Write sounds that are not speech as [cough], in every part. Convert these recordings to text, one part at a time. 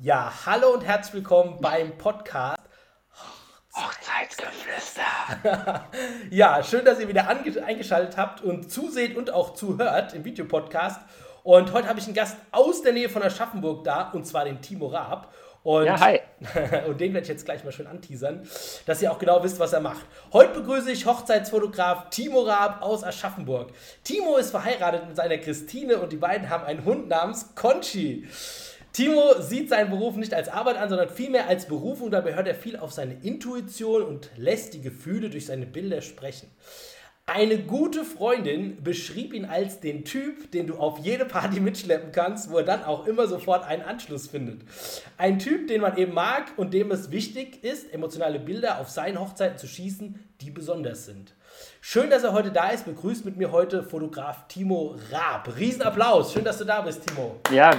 Ja, hallo und herzlich willkommen beim Podcast Hochzeitsgeflüster. [laughs] ja, schön, dass ihr wieder eingeschaltet habt und zuseht und auch zuhört im Videopodcast. Und heute habe ich einen Gast aus der Nähe von Aschaffenburg da, und zwar den Timo Raab. Und, ja, hi. [laughs] und den werde ich jetzt gleich mal schön anteasern, dass ihr auch genau wisst, was er macht. Heute begrüße ich Hochzeitsfotograf Timo Raab aus Aschaffenburg. Timo ist verheiratet mit seiner Christine und die beiden haben einen Hund namens Conchi. Timo sieht seinen Beruf nicht als Arbeit an, sondern vielmehr als Berufung. Dabei hört er viel auf seine Intuition und lässt die Gefühle durch seine Bilder sprechen. Eine gute Freundin beschrieb ihn als den Typ, den du auf jede Party mitschleppen kannst, wo er dann auch immer sofort einen Anschluss findet. Ein Typ, den man eben mag und dem es wichtig ist, emotionale Bilder auf seinen Hochzeiten zu schießen, die besonders sind. Schön, dass er heute da ist. Begrüßt mit mir heute Fotograf Timo Raab. Riesenapplaus. Schön, dass du da bist, Timo. Ja,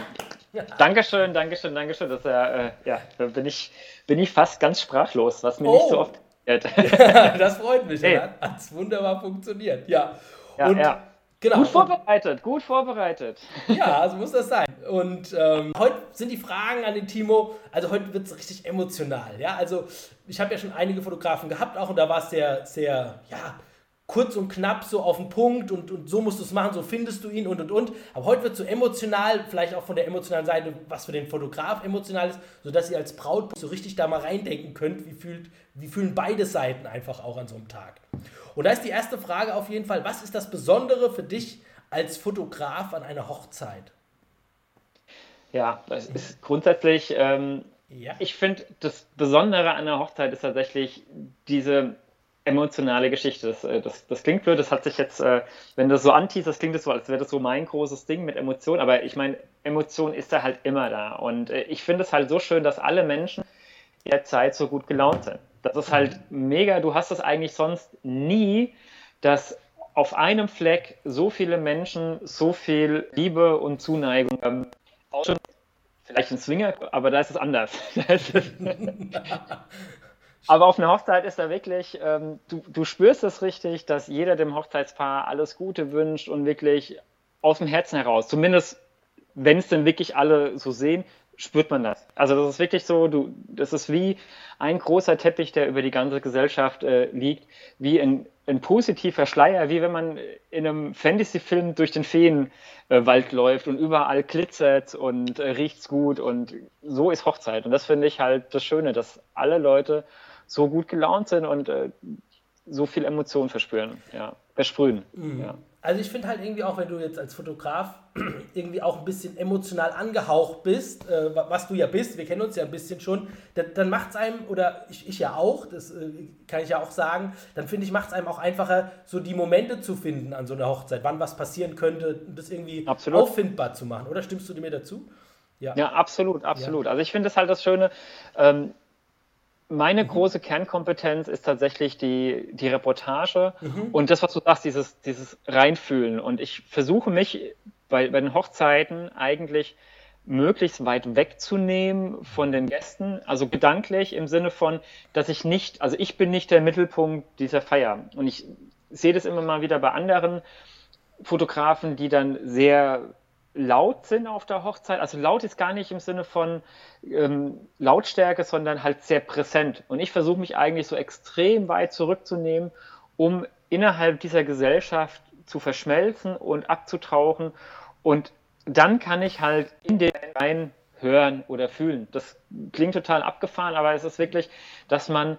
Dankeschön, Dankeschön, Dankeschön. Das, äh, ja, da bin ich, bin ich fast ganz sprachlos, was mir oh. nicht so oh. oft [laughs] das freut mich. Hey. Hat es wunderbar funktioniert. Ja. ja, Und, ja. Genau. Gut vorbereitet, gut vorbereitet. Ja, so muss das sein. Und ähm, heute sind die Fragen an den Timo, also heute wird es richtig emotional. Ja, also ich habe ja schon einige Fotografen gehabt auch und da war es sehr, sehr, ja, kurz und knapp so auf den Punkt und, und so musst du es machen, so findest du ihn und und und. Aber heute wird so emotional, vielleicht auch von der emotionalen Seite, was für den Fotograf emotional ist, sodass ihr als Braut so richtig da mal reindenken könnt, wie, fühlt, wie fühlen beide Seiten einfach auch an so einem Tag. Und da ist die erste Frage auf jeden Fall, was ist das Besondere für dich als Fotograf an einer Hochzeit? Ja, das ist grundsätzlich, ähm, ja. ich finde, das Besondere an einer Hochzeit ist tatsächlich diese emotionale Geschichte. Das, äh, das, das klingt blöd, das hat sich jetzt, äh, wenn du das so antiest, das klingt so, als wäre das so mein großes Ding mit Emotionen, aber ich meine, Emotion ist da halt immer da. Und äh, ich finde es halt so schön, dass alle Menschen in der Zeit so gut gelaunt sind. Das ist halt mega, du hast das eigentlich sonst nie, dass auf einem Fleck so viele Menschen so viel Liebe und Zuneigung haben. Auch schon vielleicht ein Swinger, aber da ist es anders. [laughs] [laughs] Aber auf einer Hochzeit ist da wirklich, ähm, du, du spürst es richtig, dass jeder dem Hochzeitspaar alles Gute wünscht und wirklich aus dem Herzen heraus, zumindest wenn es denn wirklich alle so sehen, spürt man das. Also das ist wirklich so, du, das ist wie ein großer Teppich, der über die ganze Gesellschaft äh, liegt, wie ein, ein positiver Schleier, wie wenn man in einem Fantasy-Film durch den Feenwald äh, läuft und überall glitzert und äh, riecht's gut und so ist Hochzeit. Und das finde ich halt das Schöne, dass alle Leute so gut gelaunt sind und äh, so viel Emotionen verspüren, ja, versprühen. Mhm. Ja. Also ich finde halt irgendwie auch, wenn du jetzt als Fotograf [clears throat] irgendwie auch ein bisschen emotional angehaucht bist, äh, was du ja bist, wir kennen uns ja ein bisschen schon, dann, dann macht es einem, oder ich, ich ja auch, das äh, kann ich ja auch sagen, dann finde ich, macht es einem auch einfacher, so die Momente zu finden an so einer Hochzeit, wann was passieren könnte, das irgendwie absolut. auffindbar zu machen, oder stimmst du mir dazu? Ja, ja absolut, absolut. Ja. Also ich finde das halt das Schöne, ähm, meine mhm. große Kernkompetenz ist tatsächlich die, die Reportage mhm. und das, was du sagst, dieses, dieses Reinfühlen. Und ich versuche mich bei, bei den Hochzeiten eigentlich möglichst weit wegzunehmen von den Gästen, also gedanklich im Sinne von, dass ich nicht, also ich bin nicht der Mittelpunkt dieser Feier. Und ich sehe das immer mal wieder bei anderen Fotografen, die dann sehr laut sind auf der Hochzeit. Also laut ist gar nicht im Sinne von ähm, Lautstärke, sondern halt sehr präsent. Und ich versuche mich eigentlich so extrem weit zurückzunehmen, um innerhalb dieser Gesellschaft zu verschmelzen und abzutauchen. Und dann kann ich halt in den rein hören oder fühlen. Das klingt total abgefahren, aber es ist wirklich, dass man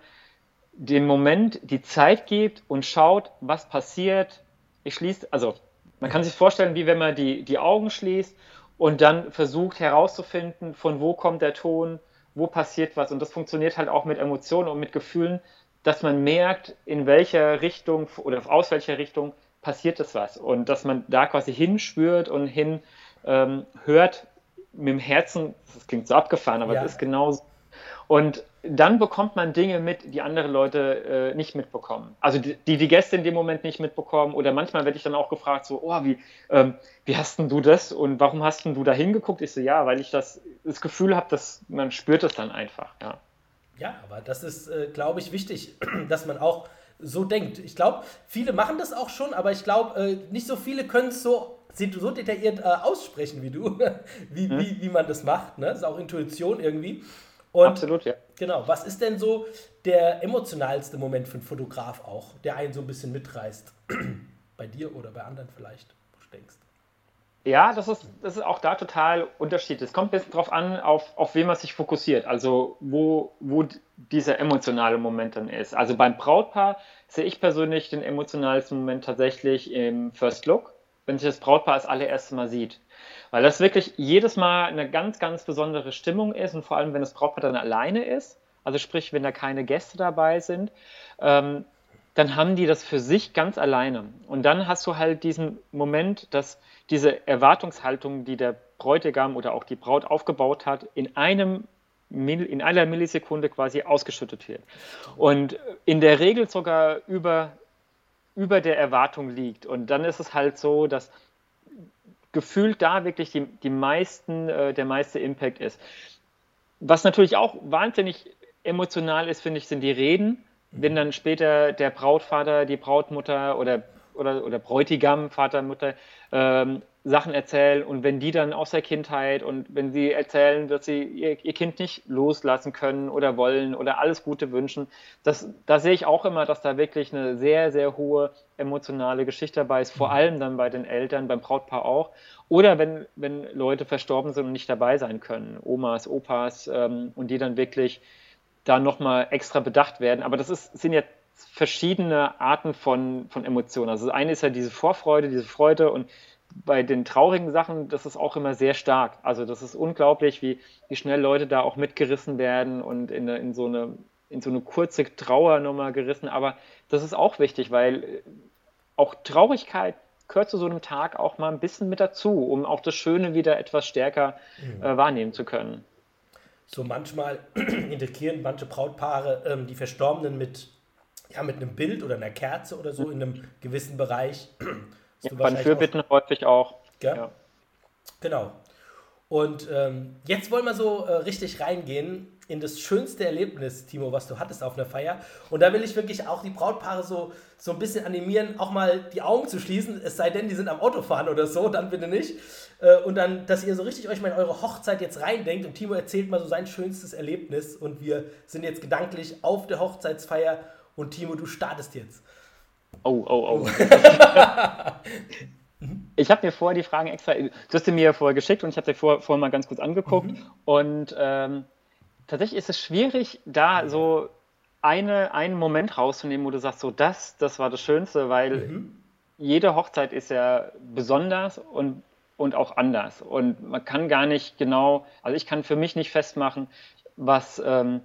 den Moment die Zeit gibt und schaut, was passiert. Ich schließe, also man kann sich vorstellen, wie wenn man die, die Augen schließt und dann versucht herauszufinden, von wo kommt der Ton, wo passiert was. Und das funktioniert halt auch mit Emotionen und mit Gefühlen, dass man merkt, in welcher Richtung oder aus welcher Richtung passiert es was. Und dass man da quasi hinspürt und hin ähm, hört mit dem Herzen, das klingt so abgefahren, aber es ja. ist genauso. Und dann bekommt man Dinge mit, die andere Leute äh, nicht mitbekommen. Also die, die, Gäste in dem Moment nicht mitbekommen. Oder manchmal werde ich dann auch gefragt, so, oh, wie, ähm, wie hast denn du das und warum hast denn du da hingeguckt? Ich so, ja, weil ich das, das Gefühl habe, dass man spürt es dann einfach, ja. Ja, aber das ist, äh, glaube ich, wichtig, [clears throat] dass man auch so denkt. Ich glaube, viele machen das auch schon, aber ich glaube, äh, nicht so viele können es so so detailliert äh, aussprechen wie du, [laughs] wie, mhm. wie, wie man das macht. Ne? Das ist auch Intuition irgendwie. Und Absolut, ja. Genau. Was ist denn so der emotionalste Moment für einen Fotograf auch, der einen so ein bisschen mitreißt? [clears throat] bei dir oder bei anderen vielleicht, wo du denkst? Ja, das ist, das ist auch da total unterschiedlich. Es kommt ein bisschen darauf an, auf, auf wen man sich fokussiert, also wo, wo dieser emotionale Moment dann ist. Also beim Brautpaar sehe ich persönlich den emotionalsten Moment tatsächlich im First Look, wenn sich das Brautpaar das allererste Mal sieht. Weil das wirklich jedes Mal eine ganz, ganz besondere Stimmung ist und vor allem, wenn das Brautpaar dann alleine ist, also sprich, wenn da keine Gäste dabei sind, ähm, dann haben die das für sich ganz alleine. Und dann hast du halt diesen Moment, dass diese Erwartungshaltung, die der Bräutigam oder auch die Braut aufgebaut hat, in einem in einer Millisekunde quasi ausgeschüttet wird. Und in der Regel sogar über, über der Erwartung liegt. Und dann ist es halt so, dass gefühlt da wirklich die, die meisten, äh, der meiste Impact ist. Was natürlich auch wahnsinnig emotional ist, finde ich, sind die Reden wenn dann später der Brautvater, die Brautmutter oder, oder, oder Bräutigam, Vater, Mutter ähm, Sachen erzählen und wenn die dann aus der Kindheit und wenn sie erzählen, dass sie ihr, ihr, Kind nicht loslassen können oder wollen oder alles Gute wünschen, das, da sehe ich auch immer, dass da wirklich eine sehr, sehr hohe emotionale Geschichte dabei ist, vor mhm. allem dann bei den Eltern, beim Brautpaar auch. Oder wenn, wenn Leute verstorben sind und nicht dabei sein können, Omas, Opas, ähm, und die dann wirklich da nochmal extra bedacht werden. Aber das ist, sind ja verschiedene Arten von, von Emotionen. Also das eine ist ja diese Vorfreude, diese Freude und bei den traurigen Sachen, das ist auch immer sehr stark. Also das ist unglaublich, wie, wie schnell Leute da auch mitgerissen werden und in, in, so eine, in so eine kurze Trauernummer gerissen. Aber das ist auch wichtig, weil auch Traurigkeit gehört zu so einem Tag auch mal ein bisschen mit dazu, um auch das Schöne wieder etwas stärker mhm. äh, wahrnehmen zu können so manchmal [clears throat] integrieren manche Brautpaare ähm, die Verstorbenen mit, ja, mit einem Bild oder einer Kerze oder so in einem gewissen Bereich. Ja, den Fürbitten häufig auch. Ja? Genau. Und ähm, jetzt wollen wir so äh, richtig reingehen in das schönste Erlebnis, Timo, was du hattest auf einer Feier. Und da will ich wirklich auch die Brautpaare so, so ein bisschen animieren, auch mal die Augen zu schließen, es sei denn, die sind am Autofahren oder so, dann bitte nicht. Äh, und dann, dass ihr so richtig euch mal in eure Hochzeit jetzt reindenkt und Timo erzählt mal so sein schönstes Erlebnis und wir sind jetzt gedanklich auf der Hochzeitsfeier und Timo, du startest jetzt. Oh, oh, [laughs] oh. Ich habe mir vorher die Fragen extra, du hast sie mir vorher geschickt und ich habe sie vorher, vorher mal ganz kurz angeguckt. Mhm. Und ähm, tatsächlich ist es schwierig, da so eine, einen Moment rauszunehmen, wo du sagst, so das, das war das Schönste, weil mhm. jede Hochzeit ist ja besonders und, und auch anders. Und man kann gar nicht genau, also ich kann für mich nicht festmachen, was ähm,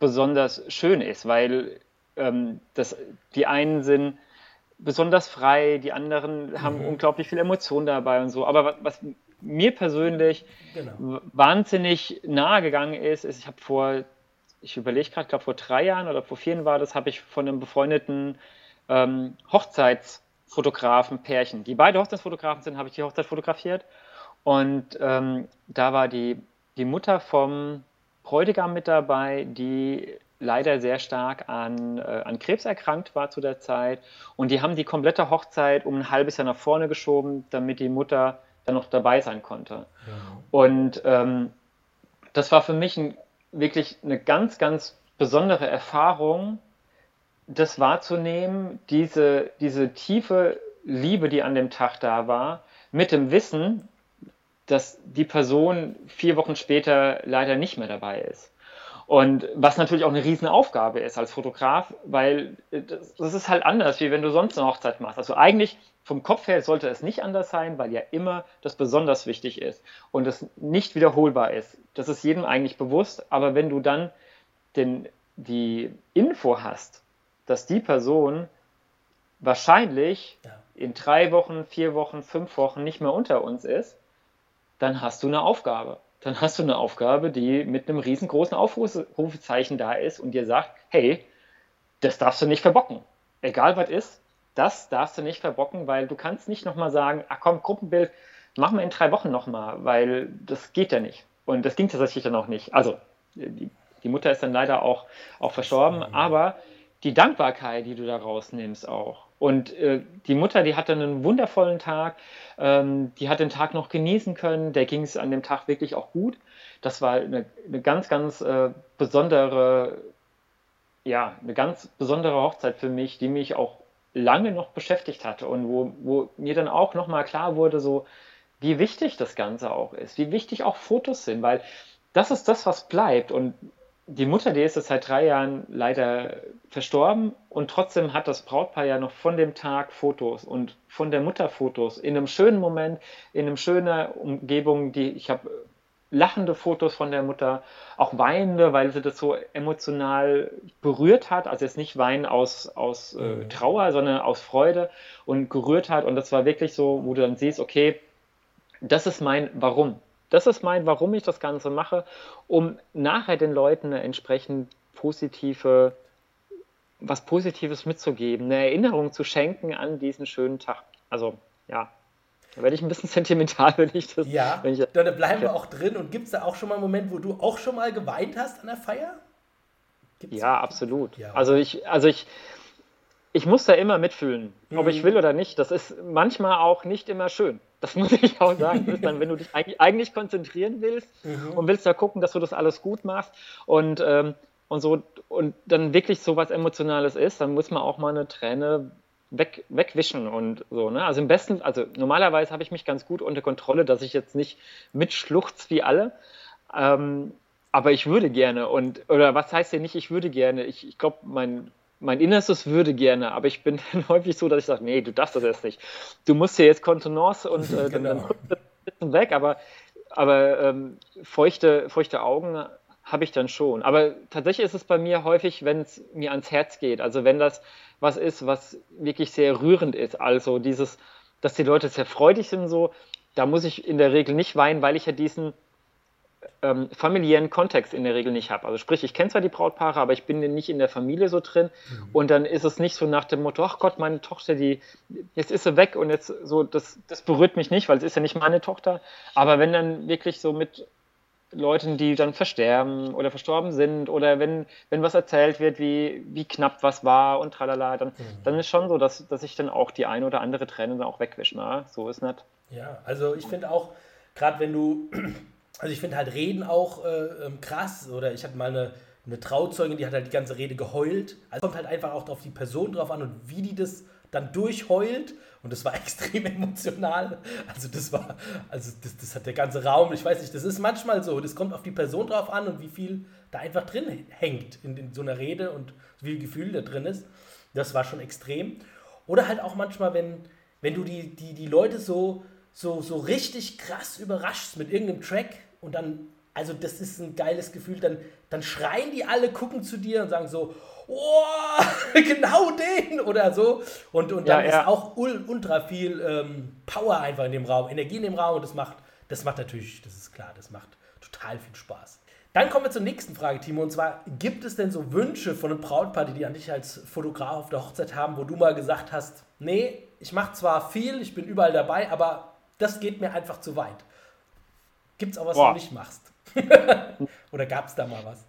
besonders schön ist, weil ähm, das, die einen sind besonders frei, die anderen haben mhm. unglaublich viel Emotion dabei und so. Aber was, was mir persönlich genau. wahnsinnig nahe gegangen ist, ist, ich habe vor, ich überlege gerade, ich glaube vor drei Jahren oder vor vier Jahren war das, habe ich von einem befreundeten ähm, Hochzeitsfotografen Pärchen, die beide Hochzeitsfotografen sind, habe ich die Hochzeit fotografiert. Und ähm, da war die, die Mutter vom Bräutigam mit dabei, die leider sehr stark an, äh, an Krebs erkrankt war zu der Zeit. Und die haben die komplette Hochzeit um ein halbes Jahr nach vorne geschoben, damit die Mutter dann noch dabei sein konnte. Ja. Und ähm, das war für mich ein, wirklich eine ganz, ganz besondere Erfahrung, das wahrzunehmen, diese, diese tiefe Liebe, die an dem Tag da war, mit dem Wissen, dass die Person vier Wochen später leider nicht mehr dabei ist. Und was natürlich auch eine Riesenaufgabe ist als Fotograf, weil das, das, ist halt anders, wie wenn du sonst eine Hochzeit machst. Also eigentlich vom Kopf her sollte es nicht anders sein, weil ja immer das besonders wichtig ist und es nicht wiederholbar ist. Das ist jedem eigentlich bewusst, aber wenn du dann den, die Info hast, dass die Person wahrscheinlich ja. in drei Wochen, vier Wochen, fünf Wochen nicht mehr unter uns ist, dann hast du eine Aufgabe dann hast du eine Aufgabe, die mit einem riesengroßen Aufrufezeichen da ist und dir sagt, hey, das darfst du nicht verbocken. Egal was ist, das darfst du nicht verbocken, weil du kannst nicht nochmal sagen, ach komm, Gruppenbild, machen wir in drei Wochen nochmal, weil das geht ja nicht. Und das ging tatsächlich dann auch nicht. Also, die, die Mutter ist dann leider auch, auch verstorben, aber die Dankbarkeit, die du da rausnimmst auch, Und äh, die Mutter, die hatte einen wundervollen Tag, ähm, die hat den Tag noch genießen können, der ging es an dem Tag wirklich auch gut. Das war eine, eine ganz, ganz äh, besondere, ja, eine ganz besondere Hochzeit für mich, die mich auch lange noch beschäftigt hatte und wo, wo mir dann auch nochmal klar wurde, so wie wichtig das Ganze auch ist, wie wichtig auch Fotos sind, weil das ist das, was bleibt. Und die Mutter, die ist jetzt seit drei Jahren leider verstorben und trotzdem hat das Brautpaar ja noch von dem Tag Fotos und von der Mutter Fotos in einem schönen Moment, in einer schönen Umgebung, die ich habe lachende Fotos von der Mutter, auch weinende, weil sie das so emotional berührt hat. Also jetzt nicht Weinen aus, aus äh, mhm. Trauer, sondern aus Freude und gerührt hat. Und das war wirklich so, wo du dann siehst, okay, das ist mein Warum. Das ist mein, warum ich das Ganze mache, um nachher den Leuten eine entsprechend positive, was Positives mitzugeben, eine Erinnerung zu schenken an diesen schönen Tag. Also, ja, da werde ich ein bisschen [laughs] sentimental, wenn ich das. Ja, wenn ich, da bleiben wir auch drin. Und gibt es da auch schon mal einen Moment, wo du auch schon mal geweint hast an der Feier? Gibt's ja, absolut. Ja. Also ich, also ich, ich muss da immer mitfühlen, mhm. ob ich mhm. will oder nicht. Das ist manchmal auch nicht immer schön. Das [laughs] muss ich auch sagen. Das ist dann, wenn du dich eigentlich konzentrieren willst mhm. und willst da gucken, dass du das alles gut machst und, ähm, und so und dann wirklich so was Emotionales ist, dann muss man auch mal eine Träne weg, wegwischen und so. Ne? Also im besten, also normalerweise habe ich mich ganz gut unter Kontrolle, dass ich jetzt nicht mitschluchz wie alle. Ähm, aber ich würde gerne und oder was heißt denn nicht, ich würde gerne? Ich, ich glaube, mein mein Innerstes würde gerne, aber ich bin [laughs] dann häufig so, dass ich sage, nee, du darfst das erst nicht. Du musst hier jetzt Kontenance und äh, genau. dann, dann weg, aber, aber ähm, feuchte, feuchte Augen habe ich dann schon. Aber tatsächlich ist es bei mir häufig, wenn es mir ans Herz geht, also wenn das was ist, was wirklich sehr rührend ist, also dieses, dass die Leute sehr freudig sind so, da muss ich in der Regel nicht weinen, weil ich ja diesen ähm, familiären Kontext in der Regel nicht habe. Also sprich, ich kenne zwar die Brautpaare, aber ich bin nicht in der Familie so drin mhm. und dann ist es nicht so nach dem Motto, ach Gott, meine Tochter, die, jetzt ist sie weg und jetzt so, das, das berührt mich nicht, weil es ist ja nicht meine Tochter. Aber wenn dann wirklich so mit Leuten, die dann versterben oder verstorben sind oder wenn, wenn was erzählt wird, wie, wie knapp was war und tralala, dann, mhm. dann ist schon so, dass, dass ich dann auch die eine oder andere Träne dann auch wegwische. Na? So ist nicht. Ja, also ich finde auch, gerade wenn du also ich finde halt Reden auch äh, ähm, krass. Oder ich hatte mal eine, eine Trauzeugin, die hat halt die ganze Rede geheult. Also kommt halt einfach auch auf die Person drauf an und wie die das dann durchheult. Und das war [laughs] extrem emotional. Also das war, also das, das hat der ganze Raum, ich weiß nicht, das ist manchmal so. Das kommt auf die Person drauf an und wie viel da einfach drin hängt in, in so einer Rede und wie viel Gefühl da drin ist. Das war schon extrem. Oder halt auch manchmal, wenn, wenn du die, die, die Leute so, so, so richtig krass überraschst mit irgendeinem Track, und dann, also das ist ein geiles Gefühl, dann, dann schreien die alle, gucken zu dir und sagen so, oh, [laughs] genau den oder so. Und, und dann ja, ja. ist auch ultra viel ähm, Power einfach in dem Raum, Energie in dem Raum und das macht, das macht natürlich, das ist klar, das macht total viel Spaß. Dann kommen wir zur nächsten Frage, Timo. Und zwar, gibt es denn so Wünsche von einem Brautpaar, die an dich als Fotograf auf der Hochzeit haben, wo du mal gesagt hast, nee, ich mache zwar viel, ich bin überall dabei, aber das geht mir einfach zu weit. Gibt es auch was, Boah. was du nicht machst? [laughs] Oder gab es da mal was?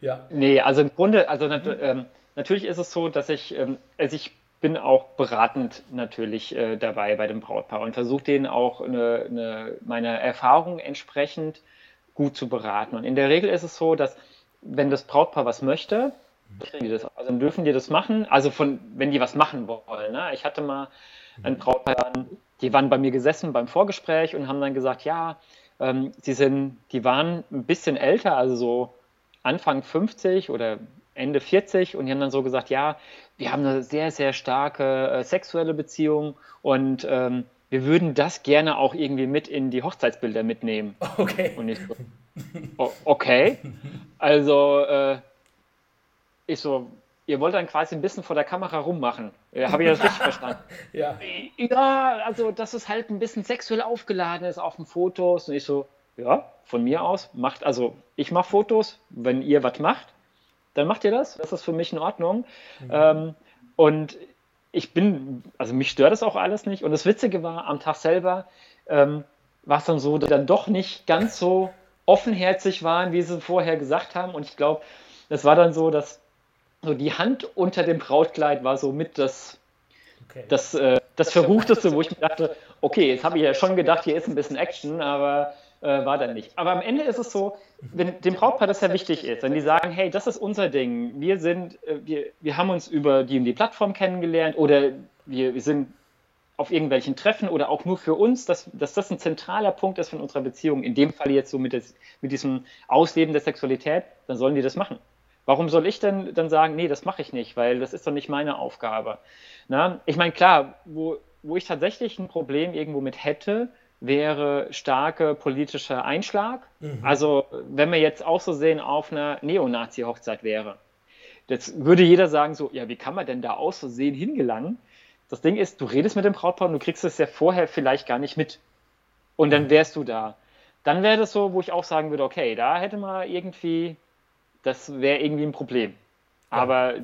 Ja. Nee, also im Grunde, also nat ähm, natürlich ist es so, dass ich, ähm, also ich bin auch beratend natürlich äh, dabei bei dem Brautpaar und versuche denen auch eine, eine, meiner Erfahrung entsprechend gut zu beraten. Und in der Regel ist es so, dass wenn das Brautpaar was möchte, kriegen die das, also dann dürfen die das machen. Also von, wenn die was machen wollen. Ne? Ich hatte mal ein Brautpaar, die waren bei mir gesessen beim Vorgespräch und haben dann gesagt, ja, ähm, die, sind, die waren ein bisschen älter, also so Anfang 50 oder Ende 40 und die haben dann so gesagt, ja, wir haben eine sehr, sehr starke äh, sexuelle Beziehung und ähm, wir würden das gerne auch irgendwie mit in die Hochzeitsbilder mitnehmen. Okay. Und ich so, okay. Also äh, ich so, ihr wollt dann quasi ein bisschen vor der Kamera rummachen. Habe ich das richtig [laughs] verstanden? ja. Ja, also dass es halt ein bisschen sexuell aufgeladen ist auf den Fotos. Und ich so, ja, von mir aus, macht, also ich mache Fotos, wenn ihr was macht, dann macht ihr das. Das ist für mich in Ordnung. Mhm. Ähm, und ich bin, also mich stört das auch alles nicht. Und das Witzige war, am Tag selber ähm, war es dann so, dass dann doch nicht ganz so offenherzig waren, wie sie vorher gesagt haben. Und ich glaube, es war dann so, dass so die Hand unter dem Brautkleid war so mit das, okay. das, äh, das Verruchteste, wo ich mir dachte, okay, jetzt habe ich ja schon gedacht, hier ist ein bisschen Action, aber äh, war dann nicht. Aber am Ende ist es so, wenn dem Brautpaar das ja wichtig ist, wenn die sagen, hey, das ist unser Ding, wir sind, äh, wir, wir haben uns über die und die Plattform kennengelernt oder wir, wir sind auf irgendwelchen Treffen oder auch nur für uns, dass, dass das ein zentraler Punkt ist von unserer Beziehung, in dem Fall jetzt so mit, des, mit diesem Ausleben der Sexualität, dann sollen die das machen. Warum soll ich denn dann sagen, nee, das mache ich nicht, weil das ist doch nicht meine Aufgabe. Na? Ich meine, klar, wo, wo ich tatsächlich ein Problem irgendwo mit hätte, wäre starke politischer Einschlag. Mhm. Also wenn wir jetzt auch so sehen, auf einer Neonazi-Hochzeit wäre. Jetzt würde jeder sagen so, ja, wie kann man denn da aus Versehen hingelangen? Das Ding ist, du redest mit dem Brautpaar und du kriegst es ja vorher vielleicht gar nicht mit. Und dann mhm. wärst du da. Dann wäre das so, wo ich auch sagen würde, okay, da hätte man irgendwie, das wäre irgendwie ein Problem. Ja. Aber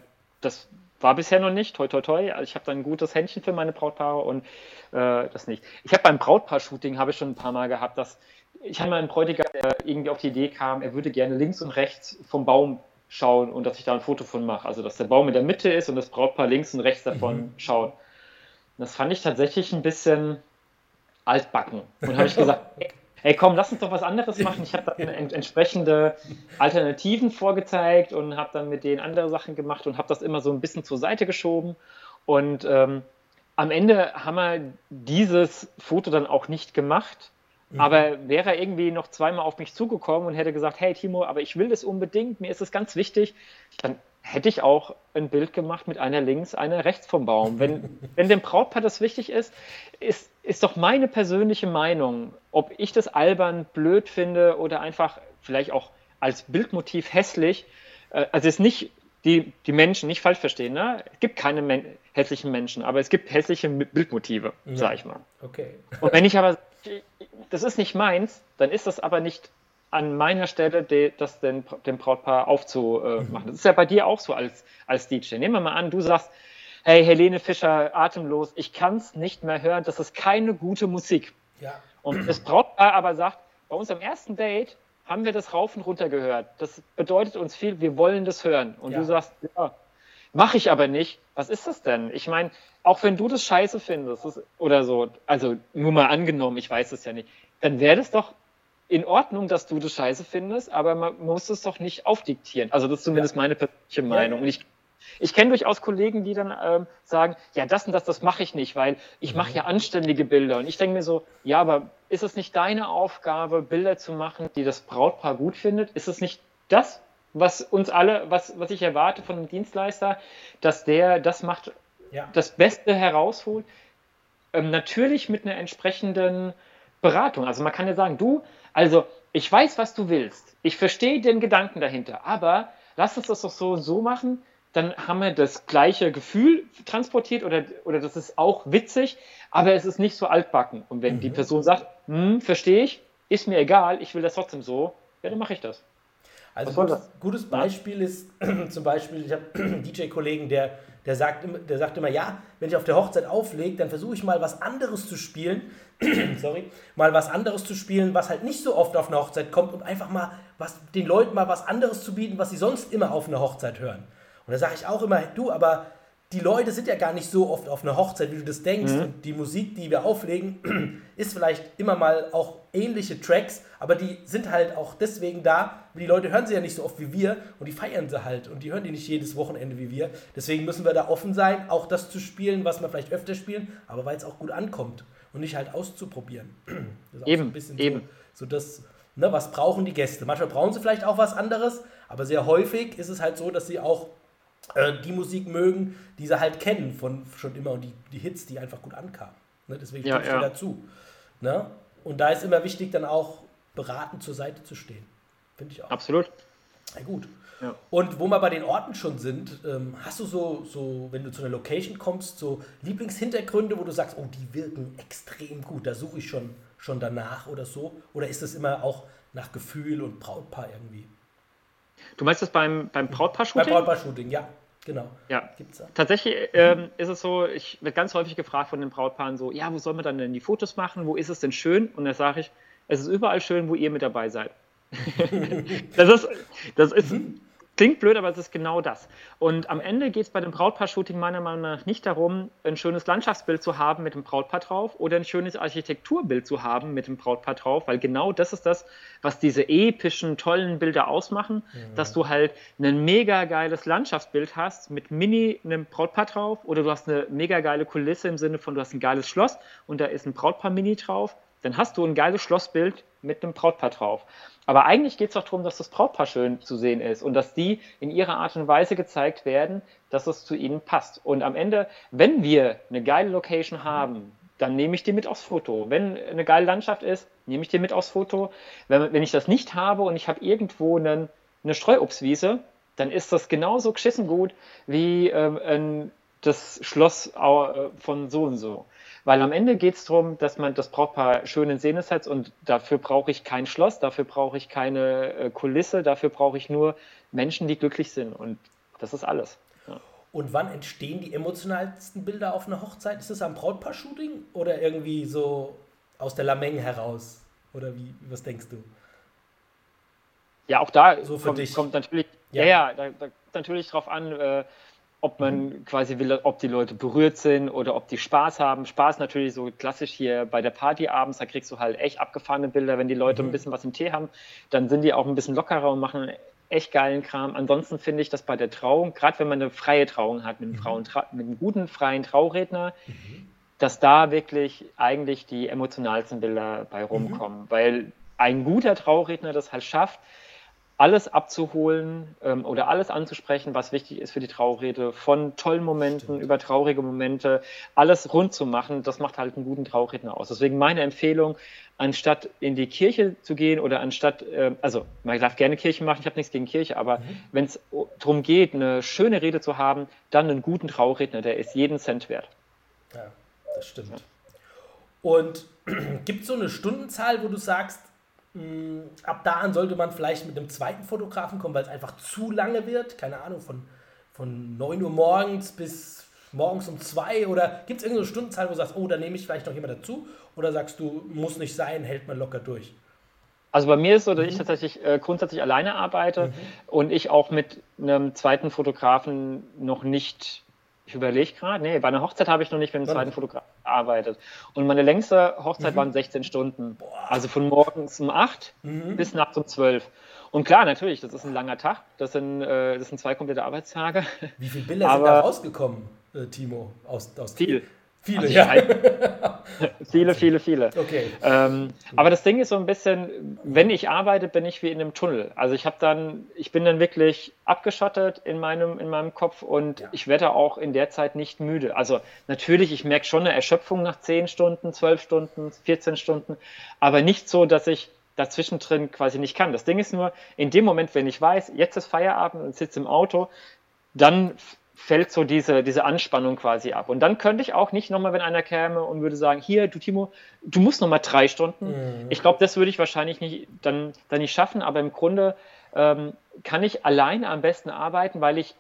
das war bisher noch nicht, toi toi toi. Also ich habe da ein gutes Händchen für meine Brautpaare und äh, das nicht. Ich habe beim Brautpaar-Shooting habe ich schon ein paar Mal gehabt, dass ich habe mal einen Bräutigam, der irgendwie auf die Idee kam, er würde gerne links und rechts vom Baum schauen und dass ich da ein Foto von mache. Also dass der Baum in der Mitte ist und das Brautpaar links und rechts davon mhm. schaut. Das fand ich tatsächlich ein bisschen altbacken. Und habe ich gesagt, [laughs] ey komm, lass uns doch was anderes [laughs] machen. Ich habe dann entsprechende Alternativen vorgezeigt und habe dann mit denen andere Sachen gemacht und habe das immer so ein bisschen zur Seite geschoben. Und ähm, am Ende haben wir dieses Foto dann auch nicht gemacht. Mhm. Aber wäre er irgendwie noch zweimal auf mich zugekommen und hätte gesagt, hey Timo, aber ich will das unbedingt, mir ist es ganz wichtig, dann hätte ich auch ein Bild gemacht mit einer links, einer rechts vom Baum. Wenn, [laughs] wenn dem Brautpaar das wichtig ist, ist, ist doch meine persönliche Meinung, ob ich das albern, blöd finde oder einfach vielleicht auch als Bildmotiv hässlich. Äh, also es ist nicht die, die Menschen nicht falsch verstehen. Ne? Es gibt keine men hässlichen Menschen, aber es gibt hässliche Bildmotive, ja. sag ich mal. Okay. Und wenn ich aber, das ist nicht meins, dann ist das aber nicht an meiner Stelle de, das den, dem Brautpaar aufzumachen. Das ist ja bei dir auch so als, als DJ. Nehmen wir mal an, du sagst, hey, Helene Fischer, atemlos, ich kann es nicht mehr hören, das ist keine gute Musik. Ja. Und das Brautpaar aber sagt, bei uns am ersten Date haben wir das rauf und runter gehört. Das bedeutet uns viel, wir wollen das hören. Und ja. du sagst, ja, mache ich aber nicht. Was ist das denn? Ich meine, auch wenn du das scheiße findest das, oder so, also nur mal angenommen, ich weiß es ja nicht, dann wäre das doch in Ordnung, dass du das scheiße findest, aber man muss es doch nicht aufdiktieren. Also das ist zumindest ja. meine persönliche Meinung. Und ich, ich kenne durchaus Kollegen, die dann ähm, sagen, ja, das und das, das mache ich nicht, weil ich mache ja anständige Bilder. Und ich denke mir so, ja, aber ist es nicht deine Aufgabe, Bilder zu machen, die das Brautpaar gut findet? Ist es nicht das, was uns alle, was, was ich erwarte von einem Dienstleister, dass der das macht, ja. das Beste herausholt? Ähm, natürlich mit einer entsprechenden Beratung. Also man kann ja sagen, du, also, ich weiß, was du willst. Ich verstehe den Gedanken dahinter. Aber lass uns das doch so und so machen. Dann haben wir das gleiche Gefühl transportiert oder, oder das ist auch witzig, aber es ist nicht so altbacken. Und wenn mhm. die Person sagt, hm, verstehe ich, ist mir egal, ich will das trotzdem so, ja, dann mache ich das. Also gutes, gutes Beispiel ist [clears throat] zum Beispiel, ich habe [clears throat] einen DJ-Kollegen, der, der, sagt, der sagt immer, ja, wenn ich auf der Hochzeit auflege, dann versuche ich mal was anderes zu spielen, [clears throat] sorry, mal was anderes zu spielen, was halt nicht so oft auf einer Hochzeit kommt und einfach mal was, den Leuten mal was anderes zu bieten, was sie sonst immer auf einer Hochzeit hören. Und da sage ich auch immer, du, aber die Leute sind ja gar nicht so oft auf einer Hochzeit, wie du das denkst. Mhm. Und die Musik, die wir auflegen, [clears throat] ist vielleicht immer mal auch ähnliche Tracks, aber die sind halt auch deswegen da, weil die Leute hören sie ja nicht so oft wie wir und die feiern sie halt und die hören die nicht jedes Wochenende wie wir. Deswegen müssen wir da offen sein, auch das zu spielen, was wir vielleicht öfter spielen, aber weil es auch gut ankommt und nicht halt auszuprobieren. [clears throat] Das ist eben, so ein bisschen eben. So, so das, ne, was brauchen die Gäste? Manchmal brauchen sie vielleicht auch was anderes, aber sehr häufig ist es halt so, dass sie auch äh, die Musik mögen, die sie halt kennen von schon immer und die, die Hits, die einfach gut ankamen. Ne? Deswegen ja, ja. dazu. Ne? Und da ist immer wichtig, dann auch beratend zur Seite zu stehen. Finde ich auch. Absolut. Na gut. Ja. Und wo wir bei den Orten schon sind, ähm, hast du so, so, wenn du zu einer Location kommst, so Lieblingshintergründe, wo du sagst, oh, die wirken extrem gut, da suche ich schon, schon danach oder so? Oder ist das immer auch nach Gefühl und Brautpaar irgendwie? Du meinst das beim, beim Brautpaar-Shooting? Beim Brautpaar-Shooting, ja. Genau. Ja, Gibt's da. tatsächlich ähm, ist es so, ich werde ganz häufig gefragt von den Brautpaaren so, ja, wo soll man dann denn die Fotos machen? Wo ist es denn schön? Und da sage ich, es ist überall schön, wo ihr mit dabei seid. [laughs] das ist, das ist klingt blöd, aber es ist genau das. Und am Ende geht es bei dem Brautpaar-Shooting meiner Meinung nach nicht darum, ein schönes Landschaftsbild zu haben mit dem Brautpaar drauf oder ein schönes Architekturbild zu haben mit dem Brautpaar drauf, weil genau das ist das, was diese epischen, tollen Bilder ausmachen, mhm. dass du halt ein mega geiles Landschaftsbild hast mit Mini einem Brautpaar drauf oder du hast eine mega geile Kulisse im Sinne von, du hast ein geiles Schloss und da ist ein Brautpaar-Mini drauf, dann hast du ein geiles Schlossbild mit einem Brautpaar drauf. Aber eigentlich geht es doch darum, dass das Brautpaar schön zu sehen ist und dass die in ihrer Art und Weise gezeigt werden, dass es zu ihnen passt. Und am Ende, wenn wir eine geile Location haben, dann nehme ich die mit aufs Foto. Wenn eine geile Landschaft ist, nehme ich die mit aufs Foto. Wenn, wenn ich das nicht habe und ich habe irgendwo einen, eine Streuobstwiese, dann ist das genauso geschissen gut wie ähm, das Schloss äh, von so und so. Weil am Ende geht es darum, dass man das Brautpaar schön in Szene setzt und dafür brauche ich kein Schloss, dafür brauche ich keine äh, Kulisse, dafür brauche ich nur Menschen, die glücklich sind. Und das ist alles. Ja. Und wann entstehen die emotionalsten Bilder auf einer Hochzeit? Ist es am Brautpaar-Shooting oder irgendwie so aus der Lameng heraus? Oder wie, was denkst du? Ja, auch da so kommt, kommt, natürlich, ja, ja, da, da natürlich drauf an, äh, ob man mhm. quasi will, ob die Leute berührt sind oder ob die Spaß haben. Spaß natürlich so klassisch hier bei der Party abends, da kriegst du halt echt abgefahrene Bilder. Wenn die Leute mhm. ein bisschen was im Tee haben, dann sind die auch ein bisschen lockerer und machen echt geilen Kram. Ansonsten finde ich, dass bei der Trauung, gerade wenn man eine freie Trauung hat mit einem, mhm. Frauen, mit einem guten freien Trauredner, mhm. dass da wirklich eigentlich die emotionalsten Bilder bei rumkommen. Mhm. Weil ein guter Trauredner das halt schafft, alles abzuholen ähm, oder alles anzusprechen, was wichtig ist für die Traurede, von tollen Momenten Stimmt. über traurige Momente, alles rund zu machen, das macht halt einen guten Trauredner aus. Deswegen meine Empfehlung, anstatt in die Kirche zu gehen oder anstatt, äh, also man darf gerne Kirche machen, ich habe nichts gegen Kirche, aber mhm. wenn es darum geht, eine schöne Rede zu haben, dann einen guten Trauredner, der ist jeden Cent wert. Ja, das stimmt. Ja. Und [clears throat] gibt es so eine Stundenzahl, wo du sagst, Ab da an sollte man vielleicht mit einem zweiten Fotografen kommen, weil es einfach zu lange wird. Keine Ahnung, von, von 9 Uhr morgens bis morgens um 2 oder gibt es irgendeine Stundenzahl, wo du sagst, oh, da nehme ich vielleicht noch jemand dazu? Oder sagst du, muss nicht sein, hält man locker durch? Also bei mir ist es so, dass mhm. ich tatsächlich äh, grundsätzlich alleine arbeite mhm. und ich auch mit einem zweiten Fotografen noch nicht ich überlege gerade, nee, bei einer Hochzeit habe ich noch nicht mit einem zweiten Fotograf gearbeitet. Und meine längste Hochzeit mhm. waren 16 Stunden. Boah. Also von morgens um 8 mhm. bis nachts um 12. Und klar, natürlich, das ist ein langer Tag. Das sind, äh, das sind zwei komplette Arbeitstage. Wie viele Bilder Aber sind da rausgekommen, äh, Timo? Aus, aus viel. Viele, also ja. [laughs] viele, viele, viele. Okay. Ähm, aber das Ding ist so ein bisschen, wenn ich arbeite, bin ich wie in einem Tunnel. Also ich habe dann, ich bin dann wirklich abgeschottet in meinem, in meinem Kopf und ja. ich werde auch in der Zeit nicht müde. Also natürlich, ich merke schon eine Erschöpfung nach 10 Stunden, 12 Stunden, 14 Stunden, aber nicht so, dass ich dazwischen drin quasi nicht kann. Das Ding ist nur, in dem Moment, wenn ich weiß, jetzt ist Feierabend und sitze im Auto, dann fällt so diese, diese Anspannung quasi ab. Und dann könnte ich auch nicht nochmal, wenn einer käme und würde sagen, hier, du Timo, du musst nochmal drei Stunden. Mhm. Ich glaube, das würde ich wahrscheinlich nicht, dann, dann nicht schaffen, aber im Grunde ähm, kann ich alleine am besten arbeiten, weil ich,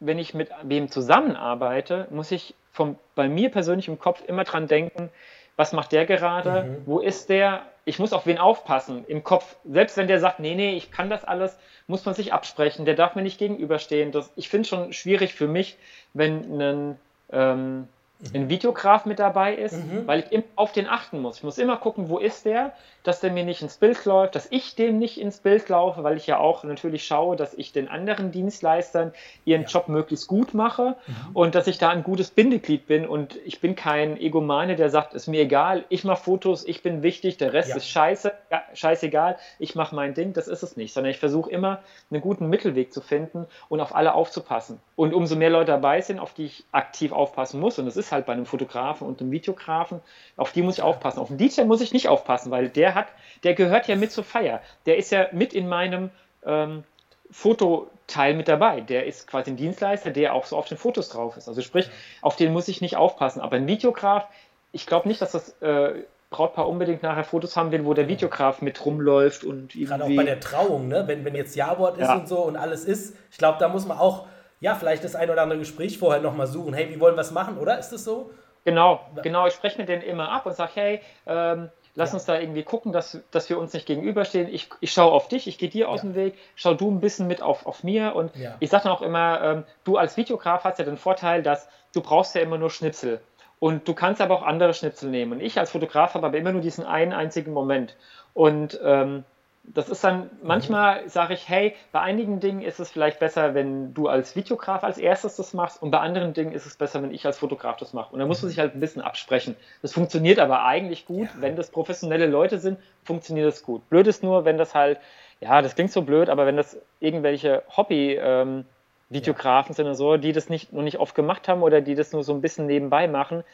wenn ich mit wem zusammenarbeite, muss ich vom, bei mir persönlich im Kopf immer dran denken, was macht der gerade, mhm. wo ist der, ich muss auf wen aufpassen im Kopf. Selbst wenn der sagt, nee, nee, ich kann das alles, muss man sich absprechen, der darf mir nicht gegenüberstehen. Das, ich finde es schon schwierig für mich, wenn ein ähm, ein Videograf mit dabei ist, mhm. weil ich immer auf den achten muss. Ich muss immer gucken, wo ist der, dass der mir nicht ins Bild läuft, dass ich dem nicht ins Bild laufe, weil ich ja auch natürlich schaue, dass ich den anderen Dienstleistern ihren ja. Job möglichst gut mache mhm. und dass ich da ein gutes Bindeglied bin und ich bin kein Egomane, der sagt, ist mir egal, ich mache Fotos, ich bin wichtig, der Rest ja. ist scheiße, scheißegal, ich mache mein Ding, das ist es nicht, sondern ich versuche immer einen guten Mittelweg zu finden und auf alle aufzupassen. Und umso mehr Leute dabei sind, auf die ich aktiv aufpassen muss, und das ist halt bei einem Fotografen und einem Videografen, auf die muss ich aufpassen. Auf den DJ muss ich nicht aufpassen, weil der hat, der gehört ja mit zur Feier. Der ist ja mit in meinem ähm, Fototeil mit dabei. Der ist quasi ein Dienstleister, der auch so auf den Fotos drauf ist. Also sprich, auf den muss ich nicht aufpassen. Aber ein Videograf, ich glaube nicht, dass das äh, Brautpaar unbedingt nachher Fotos haben will, wo der Videograf mit rumläuft und irgendwie. Gerade auch bei der Trauung, ne? wenn, wenn jetzt Jawort ist ja. und so und alles ist. Ich glaube, da muss man auch ja, vielleicht das ein oder andere Gespräch vorher nochmal suchen. Hey, wie wollen wir es machen, oder? Ist das so? Genau, genau. Ich spreche mit denen immer ab und sage, hey, ähm, Lass ja. uns da irgendwie gucken, dass, dass wir uns nicht gegenüberstehen. Ich, ich schaue auf dich, ich gehe dir aus ja. dem Weg, schau du ein bisschen mit auf, auf mir. Und ja. ich sage dann auch immer, ähm, du als Videograf hast ja den Vorteil, dass du brauchst ja immer nur Schnipsel. Und du kannst aber auch andere Schnipsel nehmen. Und ich als Fotograf habe aber immer nur diesen einen einzigen Moment. Und ähm, das ist dann, manchmal sage ich, hey, bei einigen Dingen ist es vielleicht besser, wenn du als Videograf als erstes das machst und bei anderen Dingen ist es besser, wenn ich als Fotograf das mache. Und da muss man sich halt ein bisschen absprechen. Das funktioniert aber eigentlich gut. Ja. Wenn das professionelle Leute sind, funktioniert das gut. Blöd ist nur, wenn das halt, ja, das klingt so blöd, aber wenn das irgendwelche Hobby- ähm, Videografen ja. sind und so, die das nicht, noch nicht oft gemacht haben oder die das nur so ein bisschen nebenbei machen,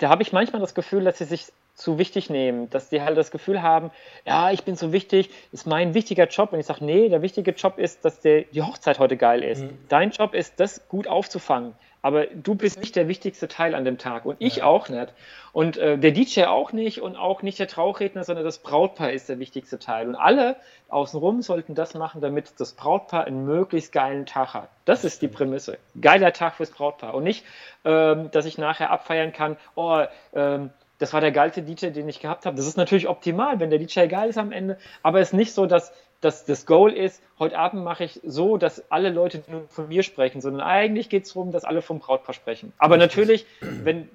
da habe ich manchmal das Gefühl, dass sie sich zu wichtig nehmen, dass die halt das Gefühl haben, ja, ich bin so wichtig, ist mein wichtiger Job. Und ich sage, nee, der wichtige Job ist, dass der, die Hochzeit heute geil ist. Mhm. Dein Job ist, das gut aufzufangen. Aber du bist nicht der wichtigste Teil an dem Tag und ich ja. auch nicht. Und äh, der DJ auch nicht und auch nicht der Trauredner, sondern das Brautpaar ist der wichtigste Teil. Und alle außenrum sollten das machen, damit das Brautpaar einen möglichst geilen Tag hat. Das ist die Prämisse. Geiler Tag fürs Brautpaar. Und nicht, ähm, dass ich nachher abfeiern kann, oh, ähm, das war der geilste DJ, den ich gehabt habe. Das ist natürlich optimal, wenn der DJ geil ist am Ende, aber es ist nicht so, dass, dass das Goal ist, heute Abend mache ich so, dass alle Leute nur von mir sprechen, sondern eigentlich geht es darum, dass alle vom Brautpaar sprechen. Aber natürlich, wenn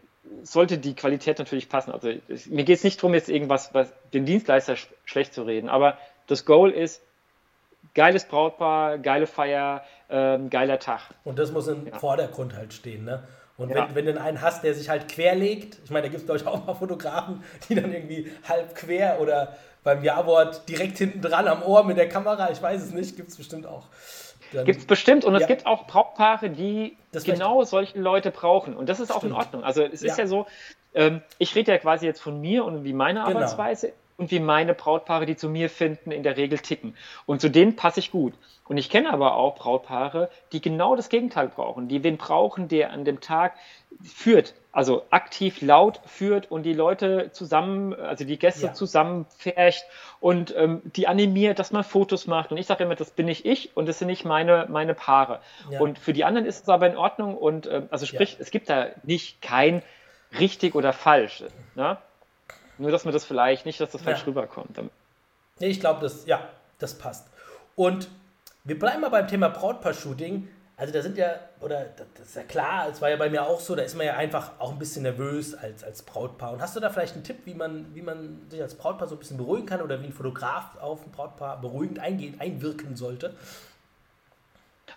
sollte die Qualität natürlich passen. Also mir geht es nicht darum, jetzt irgendwas was den Dienstleister sch schlecht zu reden, aber das Goal ist, geiles Brautpaar, geile Feier, ähm, geiler Tag. Und das muss im ja. Vordergrund halt stehen, ne? Und ja. wenn, wenn du einen hast, der sich halt querlegt, ich meine, da gibt es glaube ich auch mal Fotografen, die dann irgendwie halb quer oder beim Ja-Wort direkt hinten dran am Ohr mit der Kamera, ich weiß es nicht, gibt es bestimmt auch. Gibt es bestimmt und ja. es gibt auch Brautpaare, die das genau solche Leute brauchen und das ist Stimmt. auch in Ordnung. Also es ist ja, ja so, ähm, ich rede ja quasi jetzt von mir und wie meine genau. Arbeitsweise und wie meine Brautpaare, die zu mir finden, in der Regel ticken. Und zu denen passe ich gut. Und ich kenne aber auch Brautpaare, die genau das Gegenteil brauchen, die wen brauchen, der an dem Tag führt, also aktiv laut führt und die Leute zusammen, also die Gäste ja. zusammenfärcht und ähm, die animiert, dass man Fotos macht. Und ich sage immer, das bin nicht ich und das sind nicht meine, meine Paare. Ja. Und für die anderen ist es aber in Ordnung und ähm, also sprich, ja. es gibt da nicht kein richtig oder falsch. Ne? Nur, dass man das vielleicht nicht, dass das falsch rüberkommt. Nee, ich glaube, das, ja, das passt. Und wir bleiben mal beim Thema Brautpaar-Shooting. Also da sind ja, oder das ist ja klar, es war ja bei mir auch so, da ist man ja einfach auch ein bisschen nervös als, als Brautpaar. Und hast du da vielleicht einen Tipp, wie man, wie man sich als Brautpaar so ein bisschen beruhigen kann oder wie ein Fotograf auf ein Brautpaar beruhigend eingehen, einwirken sollte?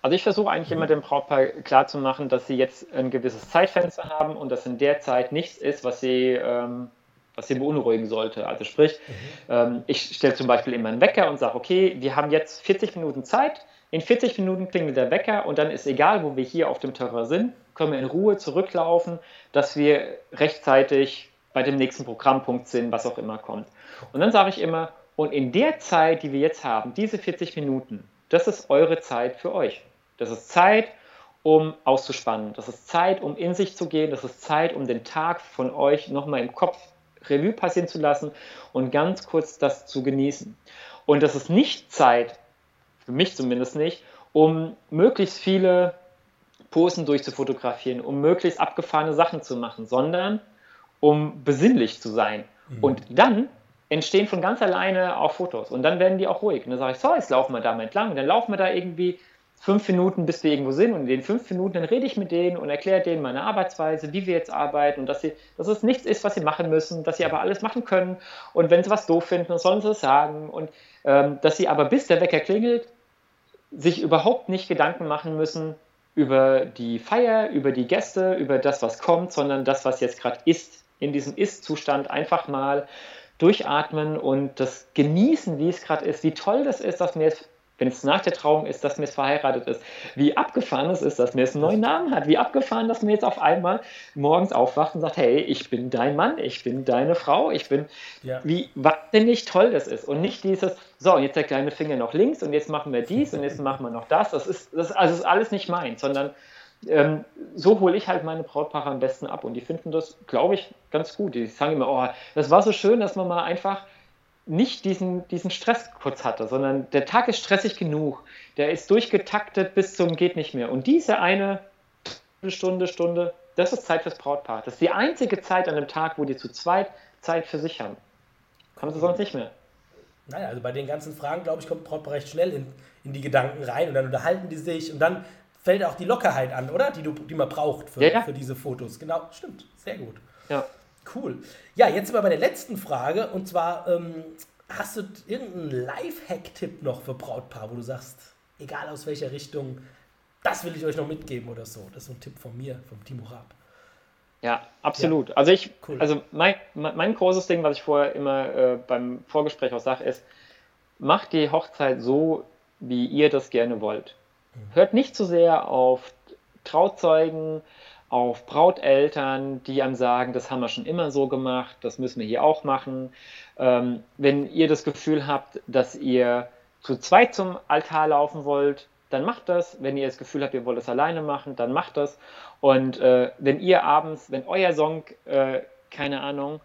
Also ich versuche eigentlich immer dem Brautpaar klarzumachen, dass sie jetzt ein gewisses Zeitfenster haben und dass in der Zeit nichts ist, was sie ähm, was sie beunruhigen sollte. Also sprich, mhm. ähm, ich stelle zum Beispiel immer einen Wecker und sage, okay, wir haben jetzt 40 Minuten Zeit. In 40 Minuten klingelt der Wecker und dann ist egal, wo wir hier auf dem Terrain sind, können wir in Ruhe zurücklaufen, dass wir rechtzeitig bei dem nächsten Programmpunkt sind, was auch immer kommt. Und dann sage ich immer, und in der Zeit, die wir jetzt haben, diese 40 Minuten, das ist eure Zeit für euch. Das ist Zeit, um auszuspannen. Das ist Zeit, um in sich zu gehen. Das ist Zeit, um den Tag von euch nochmal im Kopf Revue passieren zu lassen und ganz kurz das zu genießen. Und das ist nicht Zeit, für mich zumindest nicht, um möglichst viele Posen durchzufotografieren, um möglichst abgefahrene Sachen zu machen, sondern um besinnlich zu sein. Mhm. Und dann entstehen von ganz alleine auch Fotos und dann werden die auch ruhig. Und dann sage ich, so, jetzt laufen wir da mal entlang und dann laufen wir da irgendwie fünf Minuten, bis wir irgendwo sind und in den fünf Minuten dann rede ich mit denen und erkläre denen meine Arbeitsweise, wie wir jetzt arbeiten und dass, sie, dass es nichts ist, was sie machen müssen, dass sie aber alles machen können und wenn sie was doof finden, dann sollen sie es sagen und ähm, dass sie aber bis der Wecker klingelt, sich überhaupt nicht Gedanken machen müssen über die Feier, über die Gäste, über das, was kommt, sondern das, was jetzt gerade ist, in diesem Ist-Zustand einfach mal durchatmen und das genießen, wie es gerade ist, wie toll das ist, dass mir jetzt wenn es nach der Trauung ist, dass mir es verheiratet ist. Wie abgefahren es ist, dass mir es einen neuen Namen hat. Wie abgefahren, dass mir jetzt auf einmal morgens aufwacht und sagt, hey, ich bin dein Mann, ich bin deine Frau, ich bin, ja. wie wahnsinnig toll das ist. Und nicht dieses, so, und jetzt der kleine Finger noch links und jetzt machen wir dies und jetzt machen wir noch das. Das ist, das, also ist alles nicht meins, sondern ähm, so hole ich halt meine Brautpaare am besten ab. Und die finden das, glaube ich, ganz gut. Die sagen immer, oh, das war so schön, dass man mal einfach nicht diesen, diesen Stress kurz hatte, sondern der Tag ist stressig genug. Der ist durchgetaktet bis zum geht nicht mehr. Und diese eine Stunde, Stunde, das ist Zeit fürs Brautpaar. Das ist die einzige Zeit an dem Tag, wo die zu zweit Zeit für sich haben. Haben sie sonst nicht mehr. Naja, also bei den ganzen Fragen, glaube ich, kommt Brautpaar recht schnell in, in die Gedanken rein und dann unterhalten die sich und dann fällt auch die Lockerheit an, oder? Die, du, die man braucht für, ja, ja. für diese Fotos. Genau, stimmt. Sehr gut. Ja. Cool. Ja, jetzt sind wir bei der letzten Frage und zwar, ähm, hast du irgendeinen Live-Hack-Tipp noch für Brautpaar, wo du sagst, egal aus welcher Richtung, das will ich euch noch mitgeben oder so? Das ist so ein Tipp von mir, vom Timo Raab. Ja, absolut. Ja. Also ich, cool. also mein, mein großes Ding, was ich vorher immer äh, beim Vorgespräch auch sage, ist, macht die Hochzeit so, wie ihr das gerne wollt. Mhm. Hört nicht zu sehr auf Trauzeugen, auf Brauteltern, die einem sagen, das haben wir schon immer so gemacht, das müssen wir hier auch machen. Ähm, wenn ihr das Gefühl habt, dass ihr zu zweit zum Altar laufen wollt, dann macht das. Wenn ihr das Gefühl habt, ihr wollt es alleine machen, dann macht das. Und äh, wenn ihr abends, wenn euer Song, äh, keine Ahnung,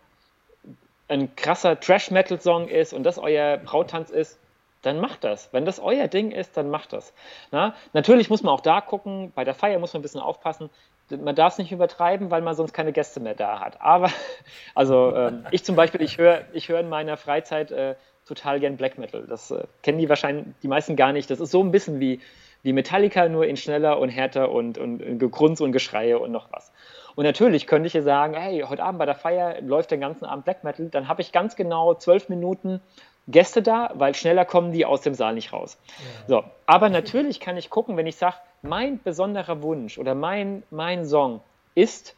ein krasser Trash-Metal-Song ist und das euer Brautanz ist, dann macht das. Wenn das euer Ding ist, dann macht das. Na? Natürlich muss man auch da gucken, bei der Feier muss man ein bisschen aufpassen. Man darf es nicht übertreiben, weil man sonst keine Gäste mehr da hat. Aber, [laughs] also äh, ich zum Beispiel, ich höre ich hör in meiner Freizeit äh, total gern Black Metal. Das äh, kennen die wahrscheinlich die meisten gar nicht. Das ist so ein bisschen wie, wie Metallica, nur in schneller und härter und, und, und Gegrunz und Geschreie und noch was. Und natürlich könnte ich hier sagen, hey, heute Abend bei der Feier läuft den ganzen Abend Black Metal, dann habe ich ganz genau zwölf Minuten Gäste da, weil schneller kommen die aus dem Saal nicht raus. Ja. So, aber natürlich kann ich gucken, wenn ich sage, mein besonderer Wunsch oder mein, mein Song ist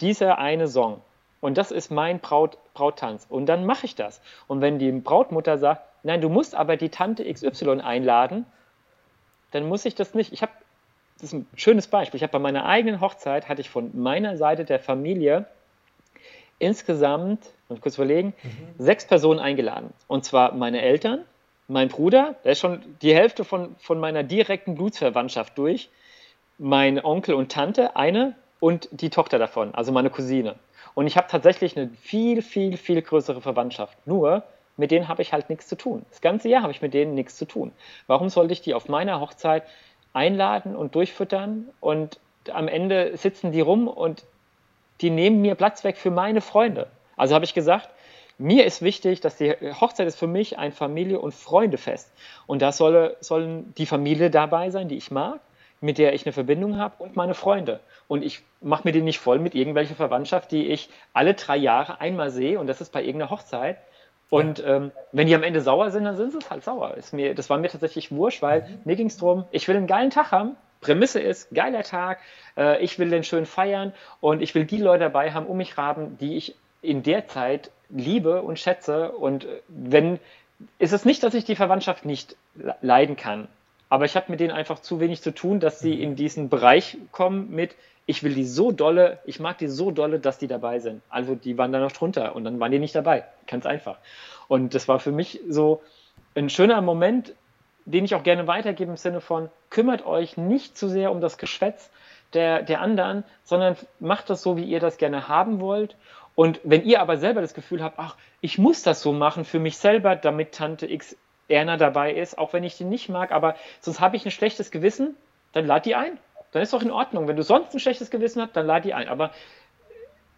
dieser eine Song. Und das ist mein Braut, Brauttanz. Und dann mache ich das. Und wenn die Brautmutter sagt, nein, du musst aber die Tante XY einladen, dann muss ich das nicht. Ich habe, das ist ein schönes Beispiel. Ich habe bei meiner eigenen Hochzeit, hatte ich von meiner Seite der Familie insgesamt, muss ich kurz überlegen, mhm. sechs Personen eingeladen. Und zwar meine Eltern, mein Bruder, der ist schon die Hälfte von, von meiner direkten Blutsverwandtschaft durch, mein Onkel und Tante, eine, und die Tochter davon, also meine Cousine. Und ich habe tatsächlich eine viel, viel, viel größere Verwandtschaft. Nur, mit denen habe ich halt nichts zu tun. Das ganze Jahr habe ich mit denen nichts zu tun. Warum sollte ich die auf meiner Hochzeit einladen und durchfüttern und am Ende sitzen die rum und die nehmen mir Platz weg für meine Freunde. Also habe ich gesagt, mir ist wichtig, dass die Hochzeit ist für mich ein Familie- und Freundefest. Und da soll, sollen die Familie dabei sein, die ich mag, mit der ich eine Verbindung habe und meine Freunde. Und ich mache mir die nicht voll mit irgendwelcher Verwandtschaft, die ich alle drei Jahre einmal sehe und das ist bei irgendeiner Hochzeit. Und ähm, wenn die am Ende sauer sind, dann sind sie halt sauer. Ist mir, das war mir tatsächlich wurscht, weil mhm. mir ging es darum, ich will einen geilen Tag haben Prämisse ist, geiler Tag, äh, ich will den schön feiern und ich will die Leute dabei haben, um mich haben, die ich in der Zeit liebe und schätze. Und äh, wenn, ist es nicht, dass ich die Verwandtschaft nicht leiden kann, aber ich habe mit denen einfach zu wenig zu tun, dass sie mhm. in diesen Bereich kommen mit, ich will die so dolle, ich mag die so dolle, dass die dabei sind. Also die waren da noch drunter und dann waren die nicht dabei. Ganz einfach. Und das war für mich so ein schöner Moment, den ich auch gerne weitergebe im Sinne von, kümmert euch nicht zu sehr um das Geschwätz der, der anderen, sondern macht das so, wie ihr das gerne haben wollt. Und wenn ihr aber selber das Gefühl habt, ach, ich muss das so machen für mich selber, damit Tante X Erna dabei ist, auch wenn ich die nicht mag, aber sonst habe ich ein schlechtes Gewissen, dann lad die ein. Dann ist doch in Ordnung. Wenn du sonst ein schlechtes Gewissen hast, dann lad die ein. Aber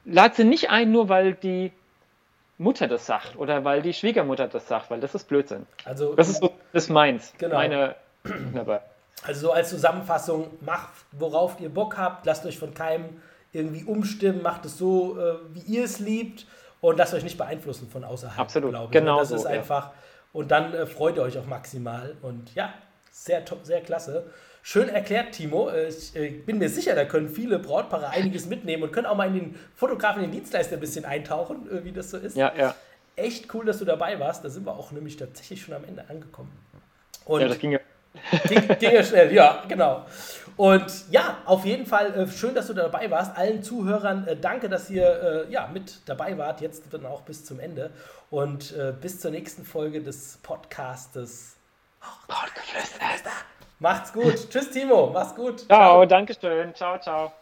lad sie nicht ein, nur weil die Mutter das sagt oder weil die Schwiegermutter das sagt, weil das ist Blödsinn. Also, das ist so das ist meins. Genau. Meine, [clears throat] also so als Zusammenfassung, macht, worauf ihr Bock habt, lasst euch von keinem irgendwie umstimmen, macht es so, äh, wie ihr es liebt und lasst euch nicht beeinflussen von außerhalb. Absolut, glaube ich. genau Das so, ist einfach, ja. und dann äh, freut ihr euch auch maximal und ja, sehr, sehr klasse. Schön erklärt, Timo. Äh, ich äh, bin mir sicher, da können viele Brautpaare einiges mitnehmen und können auch mal in den Fotografen, in den Dienstleister ein bisschen eintauchen, äh, wie das so ist. Ja, ja. Echt cool, dass du dabei warst. Da sind wir auch nämlich tatsächlich schon am Ende angekommen. Und ja, das ging ja. Ging, ging ja schnell, ja, genau. Und ja, auf jeden Fall äh, schön, dass du dabei warst. Allen Zuhörern äh, danke, dass ihr äh, ja, mit dabei wart, jetzt dann auch bis zum Ende. Und bis zur nächsten Folge des Podcastes. Brautgeflüster. Macht's gut. Tschüss, Timo. Mach's gut. Ciao, ciao. danke schön. Ciao, ciao.